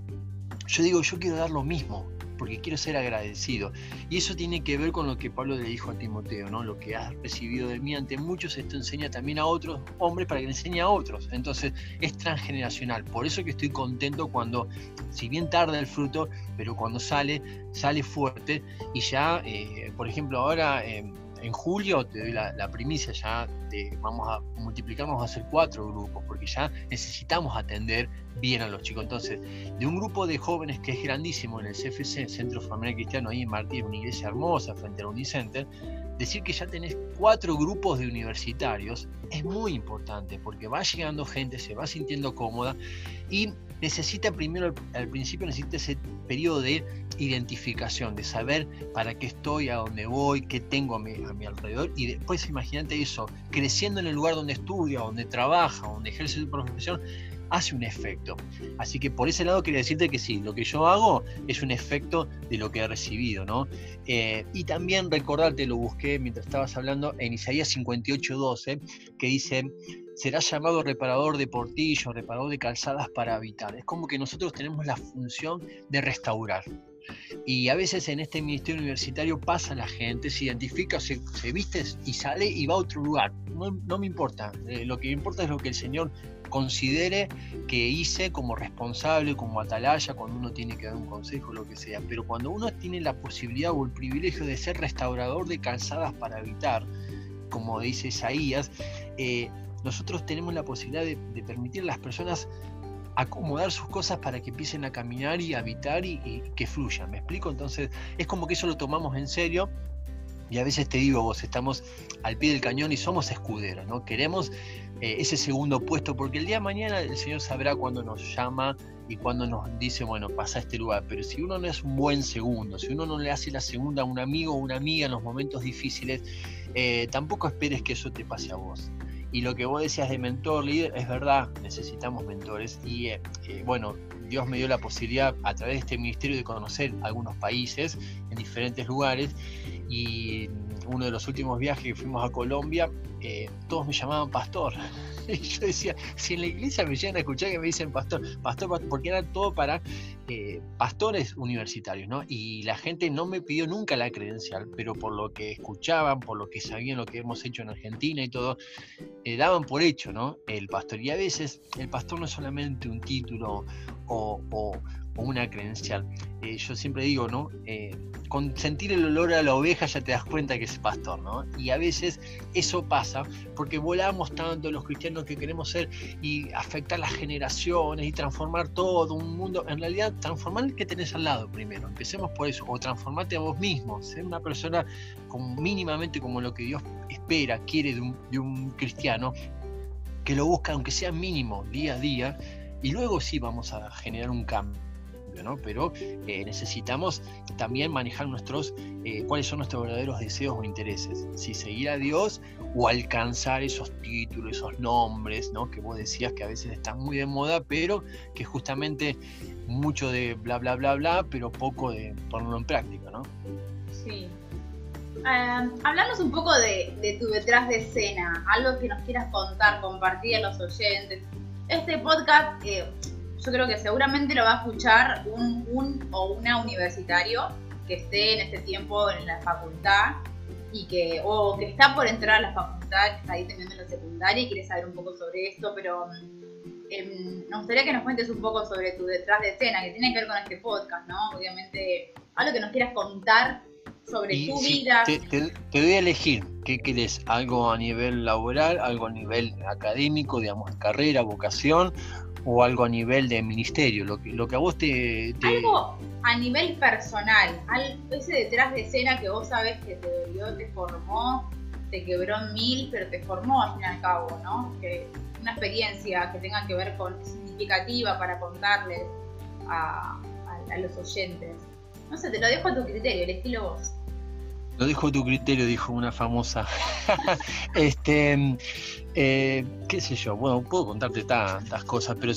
yo digo, yo quiero dar lo mismo. porque quiero ser agradecido. Y eso tiene que ver con lo que Pablo le dijo a Timoteo, ¿no? Lo que has recibido de mí ante muchos, esto enseña también a otros hombres para que le enseñe a otros. Entonces es transgeneracional. Por eso que estoy contento cuando, si bien tarda el fruto, pero cuando sale, sale fuerte y ya, eh, por ejemplo, ahora... Eh, en julio te doy la, primicia, ya vamos a multiplicar, vamos a hacer cuatro grupos, porque ya necesitamos atender bien a los chicos. Entonces, de un grupo de jóvenes que es grandísimo en el CFC, Centro Familiar Cristiano, ahí en Martín, una iglesia hermosa frente al Unicenter, decir que ya tenés cuatro grupos de universitarios es muy importante, porque va llegando gente, se va sintiendo cómoda y necesita primero, al principio necesita ese periodo de identificación, de saber para qué estoy, a dónde voy, qué tengo a mi, a mi alrededor y después imagínate eso, creciendo en el lugar donde estudia, donde trabaja, donde ejerce su profesión, hace un efecto. Así que por ese lado quería decirte que sí, lo que yo hago es un efecto de lo que he recibido, ¿no? Eh, y también recordarte, lo busqué mientras estabas hablando en Isaías 58.12, que dice, será llamado reparador de portillos, reparador de calzadas para habitar. Es como que nosotros tenemos la función de restaurar. Y a veces en este ministerio universitario pasa la gente, se identifica, se, viste y sale y va a otro lugar. No, me importa. Eh, lo que me importa es lo que el Señor considere que hice como responsable, como atalaya, cuando uno tiene que dar un consejo, lo que sea. Pero cuando uno tiene la posibilidad o el privilegio de ser restaurador de calzadas para habitar, como dice Isaías, eh, nosotros tenemos la posibilidad de, permitir a las personas acomodar sus cosas para que empiecen a caminar y habitar y, y, que fluyan. ¿Me explico? Entonces es como que eso lo tomamos en serio y a veces te digo vos, estamos al pie del cañón y somos escuderos, ¿no? Queremos eh, ese segundo puesto, porque el día de mañana el Señor sabrá cuándo nos llama y cuándo nos dice, bueno, pasa a este lugar. Pero si uno no es un buen segundo, si uno no le hace la segunda a un amigo o una amiga en los momentos difíciles, eh, tampoco esperes que eso te pase a vos. Y lo que vos decías de mentor, líder, es verdad, necesitamos mentores. Y eh, bueno, Dios me dio la posibilidad a través de este ministerio de conocer algunos países en diferentes lugares. Y uno de los últimos viajes que fuimos a Colombia, eh, todos me llamaban pastor. Y yo decía, si en la iglesia me llegan a escuchar que me dicen pastor, pastor, porque era todo para eh, pastores universitarios, ¿no? Y la gente no me pidió nunca la credencial, pero por lo que escuchaban, por lo que sabían lo que hemos hecho en Argentina y todo, eh, daban por hecho, ¿no? El pastor. Y a veces el pastor no es solamente un título o, una credencial. Eh, yo siempre digo, ¿no? Eh, con sentir el olor a la oveja ya te das cuenta que es pastor, ¿no? Y a veces eso pasa porque volamos tanto los cristianos que queremos ser y afectar las generaciones y transformar todo un mundo. En realidad, transformar el que tenés al lado primero. Empecemos por eso. O transformarte a vos mismo. Ser una persona con, mínimamente como lo que Dios espera, quiere de un cristiano que lo busca, aunque sea mínimo, día a día, y luego sí vamos a generar un cambio. ¿No? Pero eh, necesitamos también manejar nuestros, eh, cuáles son nuestros verdaderos deseos o intereses. Si seguir a Dios o alcanzar esos títulos, esos nombres, ¿no? Que vos decías que a veces están muy de moda, pero que justamente mucho de bla, bla, bla, bla, pero poco de ponerlo en práctica, ¿no? Sí. Uh, hablarnos un poco de, de tu detrás de escena, algo que nos quieras contar, compartir a los oyentes, este podcast eh, yo creo que seguramente lo va a escuchar un, un, o una universitario que esté en este tiempo en la facultad y que o que está por entrar a la facultad, que está ahí teniendo la secundaria y quiere saber un poco sobre esto, pero eh, nos gustaría que nos cuentes un poco sobre tu detrás de escena, que tiene que ver con este podcast, ¿no? Obviamente, algo que nos quieras contar sobre tu vida. Te, doy a elegir, ¿qué querés? ¿Algo a nivel laboral, algo a nivel académico, digamos, carrera, vocación, o algo a nivel de ministerio? Lo que, lo que a vos te, Algo a nivel personal, ese detrás de escena que vos sabés que te dio, te formó, te quebró en mil, pero te formó al fin y al cabo, ¿no? Que una experiencia que tenga que ver con significativa para contarles a, a los oyentes. No sé, te lo dejo a tu criterio, el estilo vos. Lo dejo a tu criterio, dijo una famosa. este, eh, qué sé yo, bueno, puedo contarte tantas cosas, pero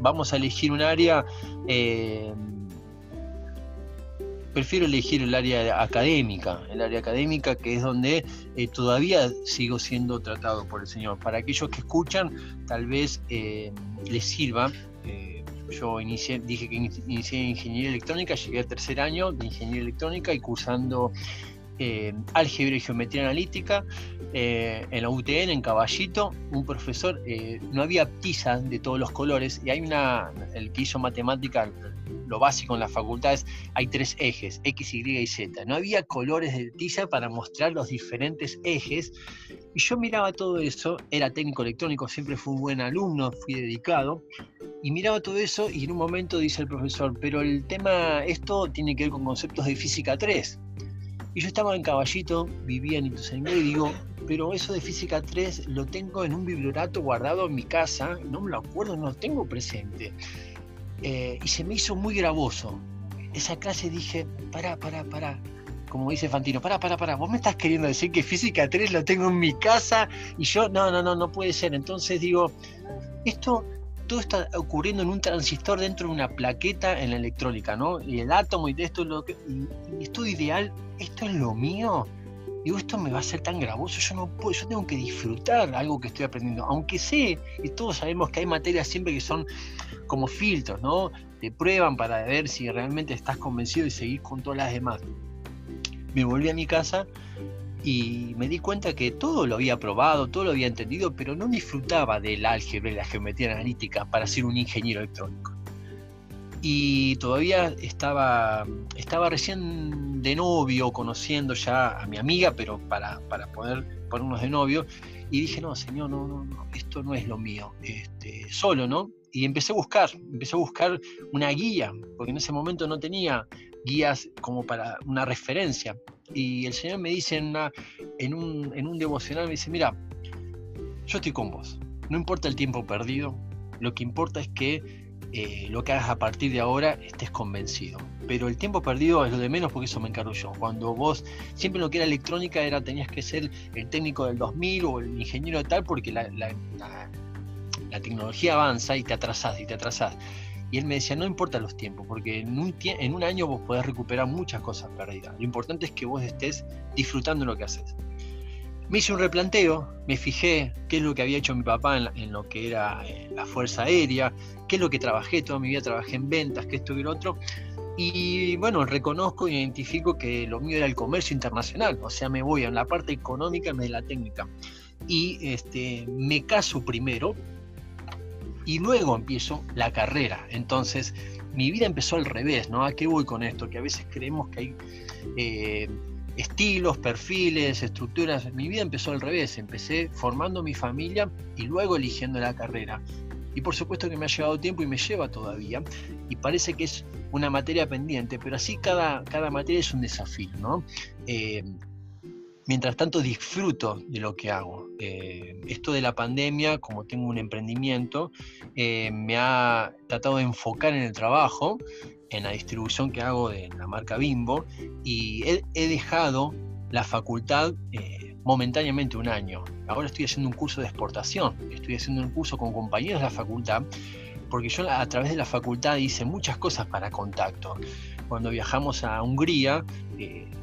vamos a elegir un área. Eh, prefiero elegir el área académica, el área académica que es donde eh, todavía sigo siendo tratado por el Señor. Para aquellos que escuchan, tal vez les sirva yo dije que inicié ingeniería electrónica, llegué al tercer año de ingeniería electrónica y cursando eh, álgebra y geometría analítica eh, en la UTN, en Caballito, un profesor, eh, no había tiza de todos los colores y hay una, el que hizo matemática, lo básico en las facultades, hay tres ejes, X, Y y Z. No había colores de tiza para mostrar los diferentes ejes y yo miraba todo eso, era técnico electrónico, siempre fui un buen alumno, fui dedicado, y miraba todo eso y en un momento dice el profesor, pero el tema, esto tiene que ver con conceptos de física 3. Y yo estaba en Caballito, vivía en Ituzaingó y digo, pero eso de física 3 lo tengo en un bibliorato guardado en mi casa, no me lo acuerdo, no lo tengo presente. Eh, y se me hizo muy gravoso. Esa clase dije, para, para, para. Como dice Fantino, para, para, para. Vos me estás queriendo decir que física 3 lo tengo en mi casa y yo, no, no, no, no puede ser. Entonces digo, esto todo está ocurriendo en un transistor dentro de una plaqueta en la electrónica, ¿no? Y el átomo y esto es lo que. Y, esto ideal, esto es lo mío. Digo, esto me va a ser tan gravoso, yo no puedo, yo tengo que disfrutar algo que estoy aprendiendo. Aunque sé, y todos sabemos que hay materias siempre que son como filtros, ¿no? Te prueban para ver si realmente estás convencido y seguir con todas las demás. Me volví a mi casa y me di cuenta que todo lo había probado, todo lo había entendido, pero no disfrutaba del álgebra y la geometría analítica para ser un ingeniero electrónico. Y todavía estaba, estaba recién de novio, conociendo ya a mi amiga, pero para, para poder ponernos de novio. Y dije, no, señor, no, no, no, esto no es lo mío, este, solo, ¿no? Y empecé a buscar, empecé a buscar una guía, porque en ese momento no tenía guías como para una referencia. Y el Señor me dice en, en, un, en un devocional, me dice, mira, yo estoy con vos, no importa el tiempo perdido, lo que importa es que eh, lo que hagas a partir de ahora estés convencido. Pero el tiempo perdido es lo de menos porque eso me encargo yo. Cuando vos, siempre lo que era electrónica era tenías que ser el técnico del 2000 o el ingeniero tal porque la, la, la tecnología avanza y te atrasás y te atrasás. Y él me decía, no importa los tiempos, porque en un, en un año vos podés recuperar muchas cosas perdidas. Lo importante es que vos estés disfrutando lo que haces. Me hice un replanteo, me fijé qué es lo que había hecho mi papá en, lo que era eh, la Fuerza Aérea, qué es lo que trabajé, toda mi vida trabajé en ventas, que esto y lo otro. Y bueno, reconozco e identifico que lo mío era el comercio internacional, o sea, me voy en la parte económica vez de la técnica. Y este, me caso primero, y luego empiezo la carrera. Entonces, mi vida empezó al revés, ¿no? ¿A qué voy con esto? Que a veces creemos que hay eh, estilos, perfiles, estructuras. Mi vida empezó al revés. Empecé formando mi familia y luego eligiendo la carrera. Y por supuesto que me ha llevado tiempo y me lleva todavía. Y parece que es una materia pendiente, pero así cada, cada materia es un desafío, ¿no? Eh, mientras tanto disfruto de lo que hago. Eh, esto de la pandemia, como tengo un emprendimiento, eh, me ha tratado de enfocar en el trabajo, en la distribución que hago de la marca Bimbo, y he, dejado la facultad eh, momentáneamente un año. Ahora estoy haciendo un curso de exportación, estoy haciendo un curso con compañeros de la facultad, porque yo a través de la facultad hice muchas cosas para contacto. Cuando viajamos a Hungría,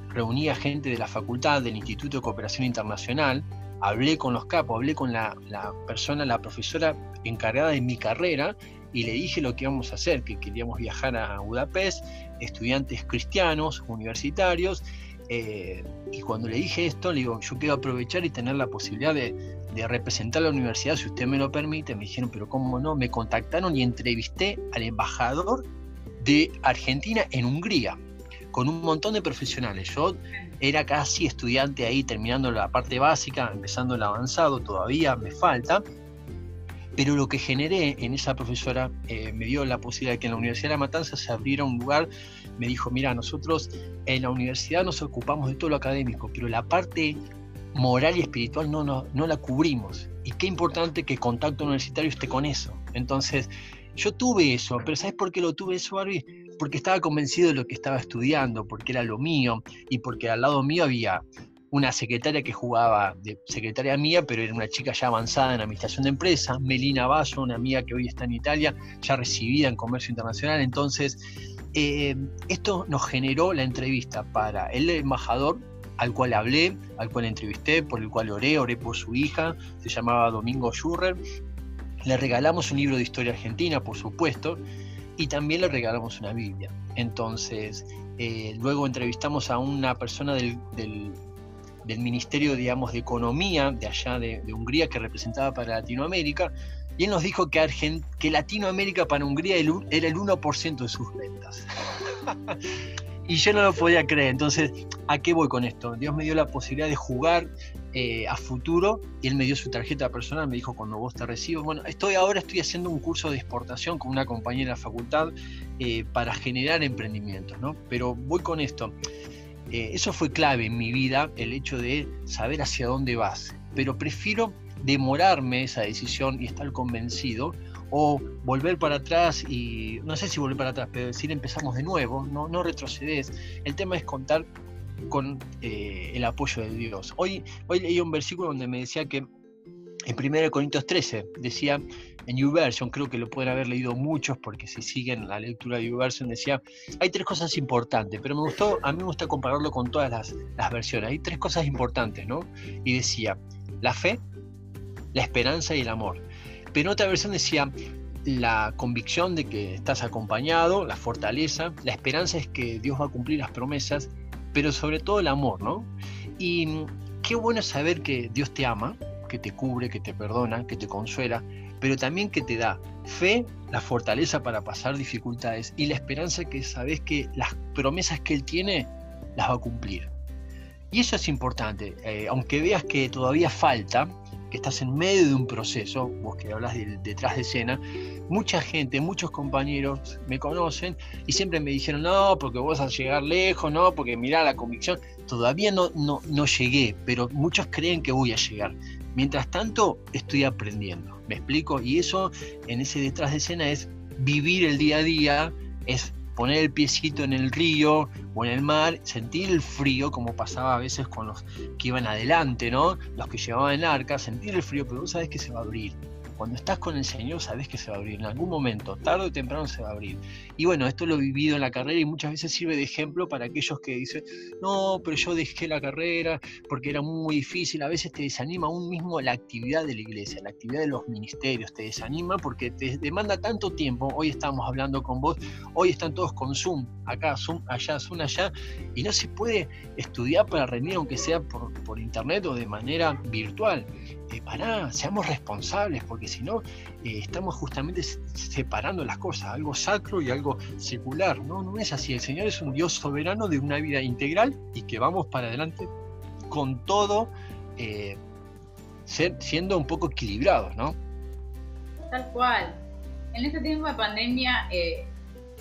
reuní a gente de la facultad, del Instituto de Cooperación Internacional, hablé con los capos, hablé con la, persona, la profesora encargada de mi carrera y le dije lo que íbamos a hacer, que queríamos viajar a Budapest, estudiantes cristianos, universitarios, eh, y cuando le dije esto, le digo, yo quiero aprovechar y tener la posibilidad de, de, representar la universidad, si usted me lo permite. Me dijeron, pero ¿cómo no? Me contactaron y entrevisté al embajador de Argentina en Hungría con un montón de profesionales. Yo era casi estudiante ahí, terminando la parte básica, empezando el avanzado, todavía me falta. Pero lo que generé en esa profesora eh, me dio la posibilidad de que en la Universidad de La Matanza se abriera un lugar. Me dijo, mira, nosotros en la universidad nos ocupamos de todo lo académico, pero la parte moral y espiritual no, no, no la cubrimos. Y qué importante que contacto universitario esté con eso. Entonces, yo tuve eso, pero ¿sabes por qué lo tuve eso, Barbie? Porque estaba convencido de lo que estaba estudiando, porque era lo mío y porque al lado mío había una secretaria que jugaba de secretaria mía, pero era una chica ya avanzada en administración de empresas, Melina Basso, una amiga que hoy está en Italia, ya recibida en comercio internacional. Entonces, eh, esto nos generó la entrevista para el embajador al cual hablé, al cual entrevisté, por el cual oré, oré por su hija, se llamaba Domingo Schurrer. Le regalamos un libro de historia argentina, por supuesto, y también le regalamos una Biblia. Entonces, eh, luego entrevistamos a una persona del, del, Ministerio, digamos, de Economía de allá de, Hungría que representaba para Latinoamérica, y él nos dijo que, que Latinoamérica para Hungría era el 1% de sus ventas. y yo no lo podía creer. Entonces, ¿a qué voy con esto? Dios me dio la posibilidad de jugar eh, a futuro y él me dio su tarjeta personal, me dijo cuando vos te recibo. Bueno, estoy ahora estoy haciendo un curso de exportación con una compañera de la facultad eh, para generar emprendimientos, ¿no? Pero voy con esto. Eh, eso fue clave en mi vida, el hecho de saber hacia dónde vas. Pero prefiero demorarme esa decisión y estar convencido o volver para atrás y no sé si volver para atrás, pero decir empezamos de nuevo, no, no retrocedes. El tema es contar con eh, el apoyo de Dios. Hoy, hoy leí un versículo donde me decía que en 1 Corintios 13 decía en YouVersion, creo que lo pueden haber leído muchos porque si siguen la lectura de YouVersion, decía, hay tres cosas importantes, pero me gustó, a mí me gusta compararlo con todas las, las versiones, hay tres cosas importantes, ¿no? Y decía, la fe, la esperanza y el amor. Pero otra versión decía, la convicción de que estás acompañado, la fortaleza, la esperanza es que Dios va a cumplir las promesas, pero sobre todo el amor, ¿no? Y qué bueno saber que Dios te ama, que te cubre, que te perdona, que te consuela, pero también que te da fe, la fortaleza para pasar dificultades y la esperanza que sabes que las promesas que Él tiene las va a cumplir. Y eso es importante, eh, aunque veas que todavía falta, que estás en medio de un proceso, vos que hablas de, detrás de escena, mucha gente, muchos compañeros me conocen y siempre me dijeron, no, porque vos vas a llegar lejos, no, porque mira la convicción, todavía no, no, no llegué, pero muchos creen que voy a llegar. Mientras tanto, estoy aprendiendo, ¿me explico? Y eso en ese detrás de escena es vivir el día a día, es poner el piecito en el río o en el mar, sentir el frío, como pasaba a veces con los que iban adelante, ¿no? Los que llevaban el arca, sentir el frío, pero vos sabés que se va a abrir. Cuando estás con el Señor sabes que se va a abrir, en algún momento, tarde o temprano se va a abrir. Y bueno, esto lo he vivido en la carrera y muchas veces sirve de ejemplo para aquellos que dicen, no, pero yo dejé la carrera porque era muy difícil. A veces te desanima aún mismo la actividad de la iglesia, la actividad de los ministerios, te desanima porque te demanda tanto tiempo. Hoy estamos hablando con vos, hoy están todos con Zoom, acá Zoom, allá, Zoom, allá, y no se puede estudiar para rendir aunque sea por, por internet o de manera virtual eh, para, seamos responsables, porque si no, eh, estamos justamente separando las cosas, algo sacro y algo secular. No, no es así. El Señor es un Dios soberano de una vida integral y que vamos para adelante con todo, eh, siendo un poco equilibrados, ¿no? Tal cual. En este tiempo de pandemia, eh,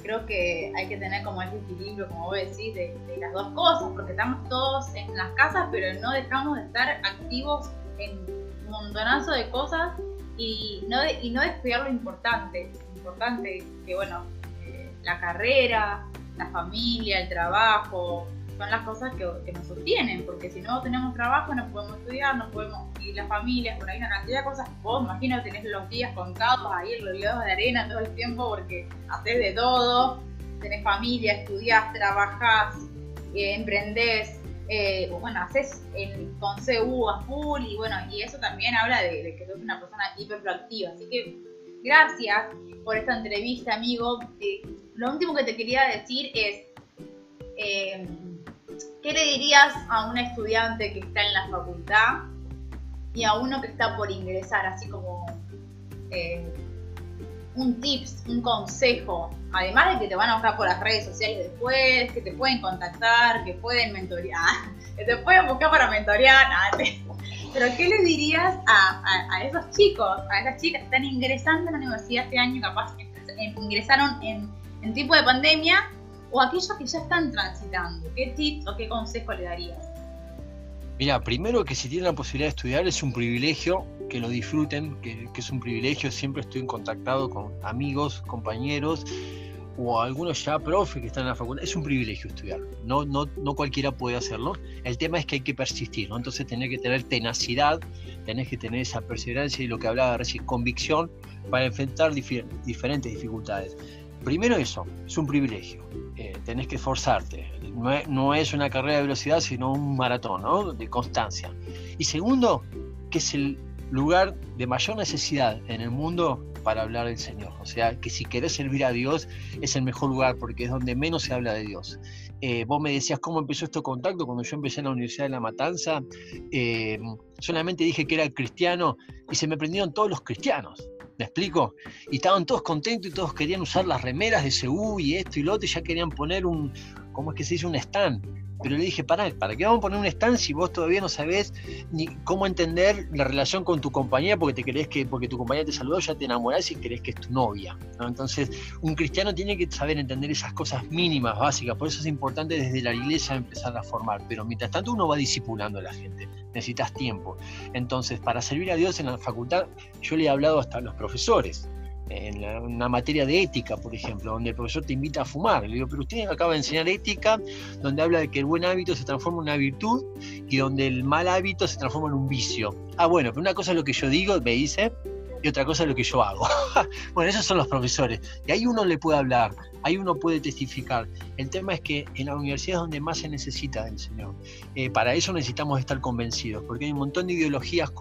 creo que hay que tener como ese equilibrio, como vos decís, de, de, las dos cosas, porque estamos todos en las casas, pero no dejamos de estar activos en montonazo de cosas y no, y no descuidar lo importante. Importante que, bueno, eh, la carrera, la familia, el trabajo, son las cosas que, nos sostienen, porque si no tenemos trabajo no podemos estudiar, no podemos ir la familia, por ahí una cantidad de cosas. Vos imagino tenés los días contados ahí rodeados de arena todo el tiempo porque haces de todo, tenés familia, estudiás, trabajás, eh, emprendés, eh, bueno, haces el, con CU a full y bueno, y eso también habla de, que sos una persona hiper proactiva. Así que gracias por esta entrevista, amigo. Eh, lo último que te quería decir es, eh, ¿qué le dirías a un estudiante que está en la facultad y a uno que está por ingresar, así como un tips, un consejo, además de que te van a buscar por las redes sociales después, que te pueden contactar, que pueden mentorear, que te pueden buscar para mentorear, pero ¿qué le dirías a, esos chicos, a esas chicas que están ingresando a la universidad este año, capaz que ingresaron en, en tipo de pandemia, o aquellos que ya están transitando? ¿Qué tips o qué consejo le darías? Mira, primero que si tienen la posibilidad de estudiar es un privilegio, que lo disfruten, que, es un privilegio, siempre estoy en contactado con amigos, compañeros o algunos ya profe que están en la facultad, es un privilegio estudiar, no, no, no cualquiera puede hacerlo, el tema es que hay que persistir, ¿no? entonces tenés que tener tenacidad, tenés que tener esa perseverancia y lo que hablaba recién, convicción para enfrentar diferentes dificultades. Primero eso, es un privilegio, eh, tenés que esforzarte, no es, una carrera de velocidad, sino un maratón, ¿no? De constancia. Y segundo, que es el lugar de mayor necesidad en el mundo para hablar del Señor. O sea, que si querés servir a Dios es el mejor lugar porque es donde menos se habla de Dios. Eh, vos me decías cómo empezó este contacto cuando yo empecé en la Universidad de La Matanza. Eh, solamente dije que era cristiano y se me prendieron todos los cristianos. ¿Me explico? Y estaban todos contentos y todos querían usar las remeras de CU y esto y lo otro y ya querían poner un, ¿cómo es que se dice? Un stand. Pero le dije, para, ¿para qué vamos a poner un stand si vos todavía no sabés ni cómo entender la relación con tu compañía porque te crees que, porque tu compañía te saludó, ya te enamorás y crees que es tu novia? Entonces, un cristiano tiene que saber entender esas cosas mínimas, básicas. Por eso es importante desde la iglesia empezar a formar. Pero mientras tanto uno va discipulando a la gente. Necesitas tiempo. Entonces, para servir a Dios en la facultad, yo le he hablado hasta a los profesores en una materia de ética, por ejemplo, donde el profesor te invita a fumar. Le digo, pero usted acaba de enseñar ética, donde habla de que el buen hábito se transforma en una virtud y donde el mal hábito se transforma en un vicio. Ah, bueno, pero una cosa es lo que yo digo, me dice, y otra cosa es lo que yo hago. bueno, esos son los profesores. Y ahí uno le puede hablar, ahí uno puede testificar. El tema es que en la universidad es donde más se necesita del Señor. Eh, para eso necesitamos estar convencidos, porque hay un montón de ideologías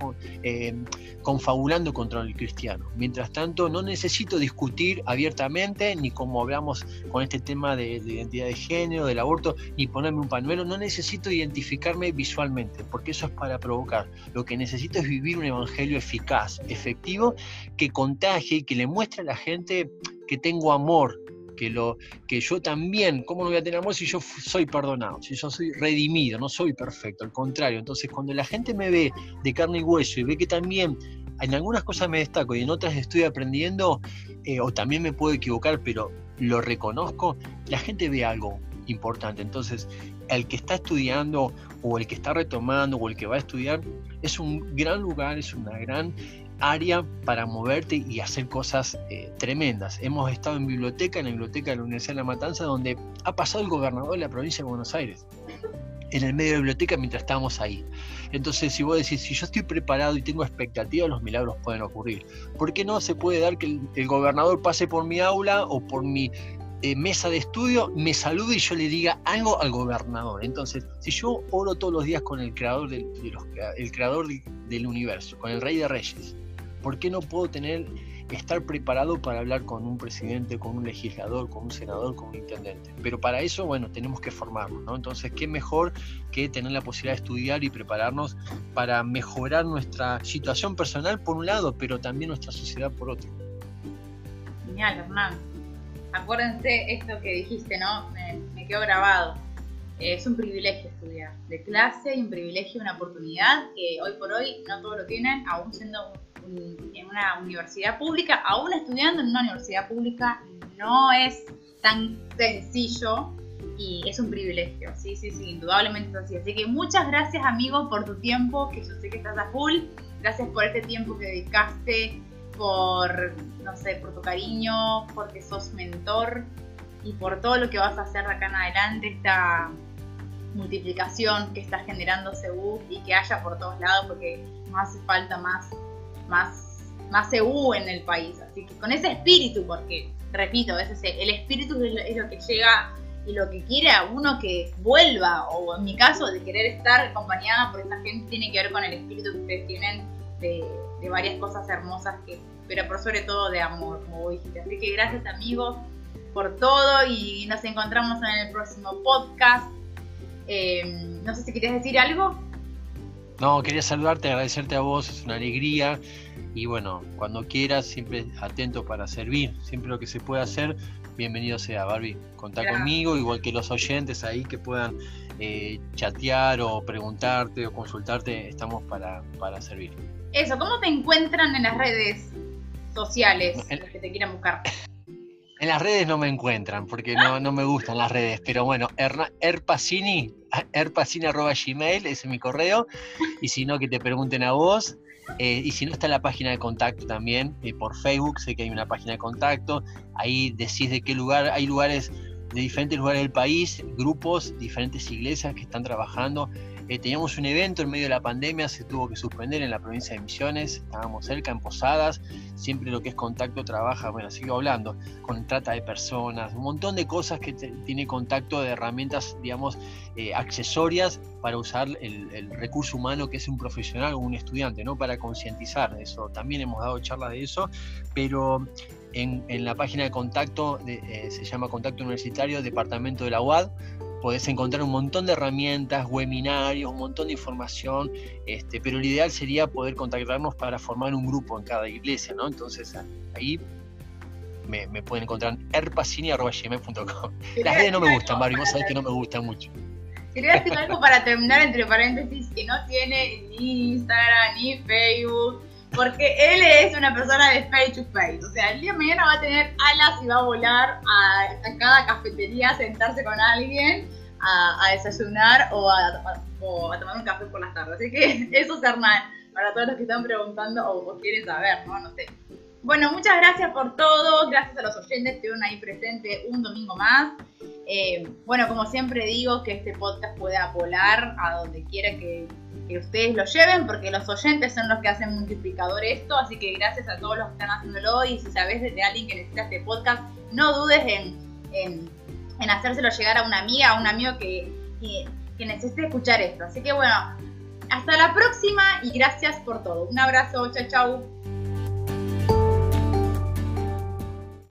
eh, confabulando contra el cristiano. Mientras tanto, no necesito discutir abiertamente, ni como hablamos con este tema de, de identidad de género, del aborto, ni ponerme un pañuelo. No necesito identificarme visualmente, porque eso es para provocar. Lo que necesito es vivir un evangelio eficaz, efectivo, que contagie y que le muestre a la gente que tengo amor, que, lo, que yo también, ¿cómo no voy a tener amor si yo soy perdonado? Si yo soy redimido, no soy perfecto, al contrario. Entonces, cuando la gente me ve de carne y hueso y ve que también en algunas cosas me destaco y en otras estoy aprendiendo, eh, o también me puedo equivocar, pero lo reconozco, la gente ve algo importante. Entonces, el que está estudiando o el que está retomando o el que va a estudiar es un gran lugar, es una gran área para moverte y hacer cosas eh, tremendas. Hemos estado en biblioteca, en la biblioteca de la Universidad de La Matanza, donde ha pasado el gobernador de la provincia de Buenos Aires, en el medio de la biblioteca mientras estábamos ahí. Entonces, si vos decís, si yo estoy preparado y tengo expectativa, los milagros pueden ocurrir. ¿Por qué no se puede dar que el, gobernador pase por mi aula o por mi eh, mesa de estudio, me salude y yo le diga algo al gobernador? Entonces, si yo oro todos los días con el creador, del, el creador del universo, con el rey de reyes, ¿Por qué no puedo tener, estar preparado para hablar con un presidente, con un legislador, con un senador, con un intendente? Pero para eso, bueno, tenemos que formarnos, ¿no? Entonces, ¿qué mejor que tener la posibilidad de estudiar y prepararnos para mejorar nuestra situación personal por un lado, pero también nuestra sociedad por otro? Genial, Hernán. Acuérdense esto que dijiste, ¿no? Me, me quedó grabado es un privilegio estudiar de clase y un privilegio, una oportunidad que hoy por hoy no todos lo tienen, aún siendo en una universidad pública, aún estudiando en una universidad pública, no es tan sencillo y es un privilegio, sí, sí, sí, indudablemente es así. Así que muchas gracias amigos por tu tiempo, que yo sé que estás a full, gracias por este tiempo que dedicaste, por, no sé, por tu cariño, porque sos mentor y por todo lo que vas a hacer acá en adelante, esta multiplicación que está generando CEU y que haya por todos lados, porque nos hace falta más más, más EU en el país. Así que con ese espíritu, porque, repito, es el espíritu es lo que llega y lo que quiere a uno que vuelva, o en mi caso, de querer estar acompañada por esta gente, tiene que ver con el espíritu que ustedes tienen de, varias cosas hermosas, que, pero por sobre todo de amor, como dijiste. Así que gracias amigos por todo y nos encontramos en el próximo podcast. Eh, no sé si querías decir algo. No, quería saludarte, agradecerte a vos, es una alegría y bueno, cuando quieras, siempre atento para servir, siempre lo que se pueda hacer, bienvenido sea, Barbie. Contá conmigo, igual que los oyentes ahí que puedan eh, chatear o preguntarte o consultarte, estamos para, para servir. Eso, ¿cómo te encuentran en las redes sociales, los que te quieran buscar? En las redes no me encuentran porque no, no me gustan las redes, pero bueno, erpacini, erpacini.gmail, ese es mi correo, y si no, que te pregunten a vos. Eh, y si no, está la página de contacto también, eh, por Facebook, sé que hay una página de contacto, ahí decís de qué lugar, hay lugares de diferentes lugares del país, grupos, diferentes iglesias que están trabajando Eh, teníamos un evento en medio de la pandemia, se tuvo que suspender en la provincia de Misiones, estábamos cerca en Posadas, siempre lo que es contacto trabaja, bueno, sigo hablando, con trata de personas, un montón de cosas que tiene contacto de herramientas, digamos, eh, accesorias para usar el, recurso humano que es un profesional o un estudiante, ¿no? Para concientizar eso. También hemos dado charlas de eso, pero en, la página de contacto, eh, se llama Contacto Universitario, Departamento de la UAD, podés encontrar un montón de herramientas, webinarios, un montón de información, este, pero lo ideal sería poder contactarnos para formar un grupo en cada iglesia, ¿no? Entonces ahí me, pueden encontrar en erpacini.gmail.com. Las redes no me gustan, Mario, vos sabés que no me gustan mucho. Quería decir algo para terminar entre paréntesis que no tiene ni Instagram ni Facebook porque él es una persona de face to face. O sea, el día de mañana va a tener alas y va a volar a, cada cafetería a sentarse con alguien a, desayunar o a, tomar un café por las tardes. Así que eso es Hernán, para todos los que están preguntando o, quieren saber, ¿no? No sé. Bueno, muchas gracias por todo, gracias a los oyentes que estuvieron ahí presentes un domingo más. Eh, bueno, como siempre digo, que este podcast pueda volar a donde quiera que que ustedes lo lleven, porque los oyentes son los que hacen multiplicador esto, así que gracias a todos los que están haciéndolo y si sabes de alguien que necesita este podcast, no dudes en, en, hacérselo llegar a una amiga, a un amigo que, que, que necesite escuchar esto. Así que bueno, hasta la próxima y gracias por todo. Un abrazo, chao, chao.